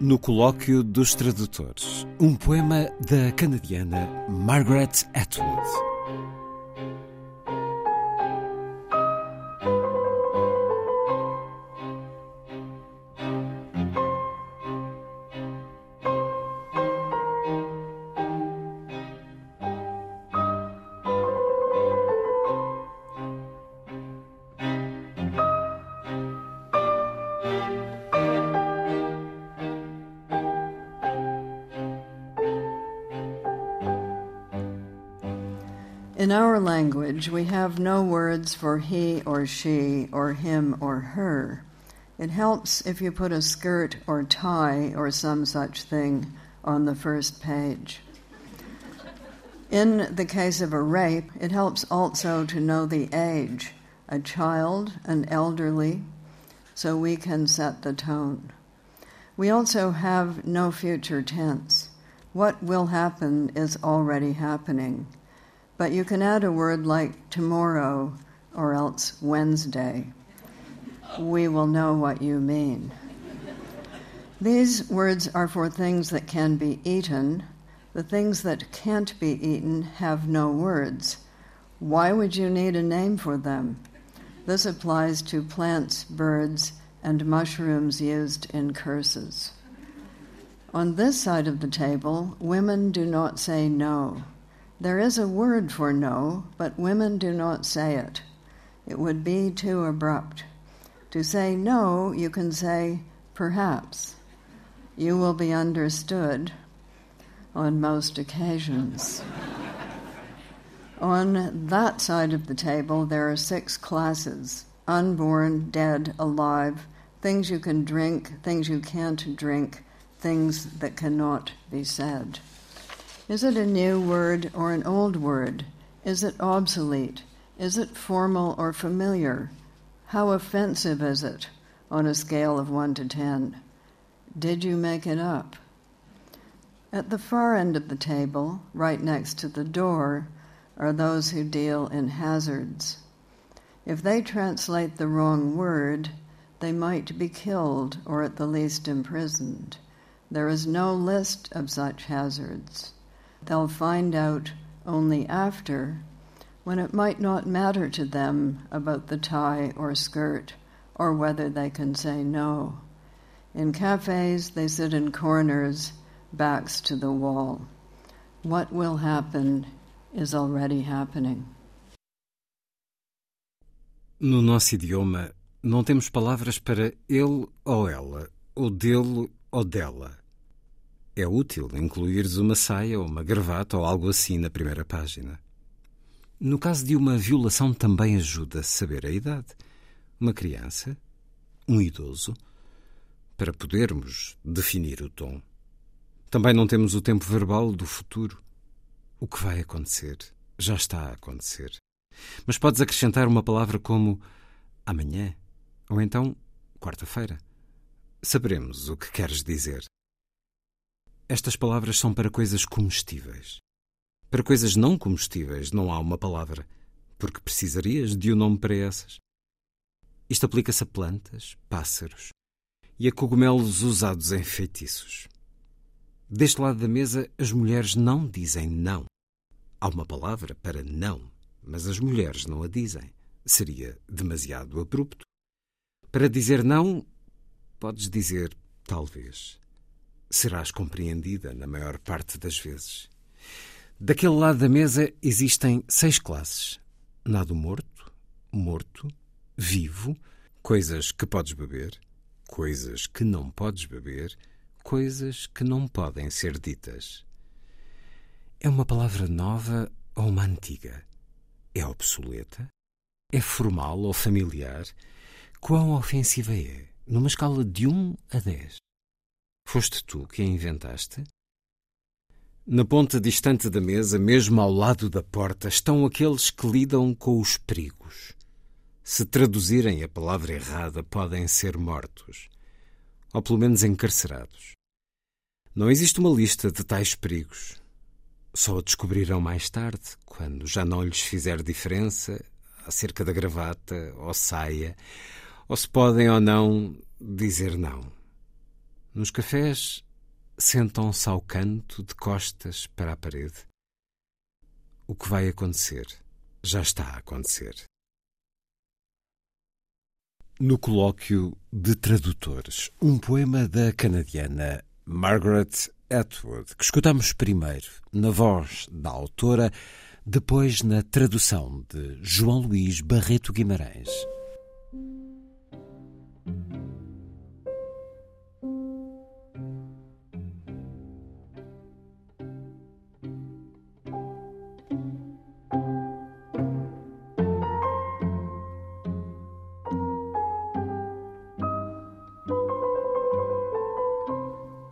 No Colóquio dos Tradutores, um poema da canadiana Margaret Atwood. In our language, we have no words for he or she or him or her. It helps if you put a skirt or tie or some such thing on the first page. In the case of a rape, it helps also to know the age a child, an elderly, so we can set the tone. We also have no future tense. What will happen is already happening. But you can add a word like tomorrow or else Wednesday. We will know what you mean. These words are for things that can be eaten. The things that can't be eaten have no words. Why would you need a name for them? This applies to plants, birds, and mushrooms used in curses. On this side of the table, women do not say no. There is a word for no, but women do not say it. It would be too abrupt. To say no, you can say perhaps. You will be understood on most occasions. on that side of the table, there are six classes unborn, dead, alive, things you can drink, things you can't drink, things that cannot be said. Is it a new word or an old word? Is it obsolete? Is it formal or familiar? How offensive is it on a scale of 1 to 10? Did you make it up? At the far end of the table, right next to the door, are those who deal in hazards. If they translate the wrong word, they might be killed or at the least imprisoned. There is no list of such hazards. They'll find out only after, when it might not matter to them about the tie or skirt or whether they can say no. In cafes, they sit in corners, backs to the wall. What will happen is already happening. No nosso idioma, não temos palavras para ele ou ela, ou dele ou dela. É útil incluires uma saia ou uma gravata ou algo assim na primeira página. No caso de uma violação, também ajuda a saber a idade. Uma criança, um idoso, para podermos definir o tom. Também não temos o tempo verbal do futuro. O que vai acontecer já está a acontecer. Mas podes acrescentar uma palavra como amanhã ou então quarta-feira. Saberemos o que queres dizer. Estas palavras são para coisas comestíveis. Para coisas não comestíveis não há uma palavra, porque precisarias de um nome para essas. Isto aplica-se a plantas, pássaros e a cogumelos usados em feitiços. Deste lado da mesa, as mulheres não dizem não. Há uma palavra para não, mas as mulheres não a dizem. Seria demasiado abrupto. Para dizer não, podes dizer talvez. Serás compreendida na maior parte das vezes. Daquele lado da mesa existem seis classes: nado morto, morto, vivo, coisas que podes beber, coisas que não podes beber, coisas que não podem ser ditas. É uma palavra nova ou uma antiga? É obsoleta? É formal ou familiar? Quão ofensiva é? Numa escala de 1 a 10. Foste tu que a inventaste? Na ponta distante da mesa, mesmo ao lado da porta, estão aqueles que lidam com os perigos. Se traduzirem a palavra errada, podem ser mortos, ou pelo menos encarcerados. Não existe uma lista de tais perigos. Só a descobrirão mais tarde, quando já não lhes fizer diferença acerca da gravata ou saia, ou se podem ou não dizer não. Nos cafés sentam-se ao canto, de costas para a parede. O que vai acontecer já está a acontecer. No colóquio de tradutores, um poema da canadiana Margaret Atwood, que escutamos primeiro na voz da autora, depois na tradução de João Luís Barreto Guimarães.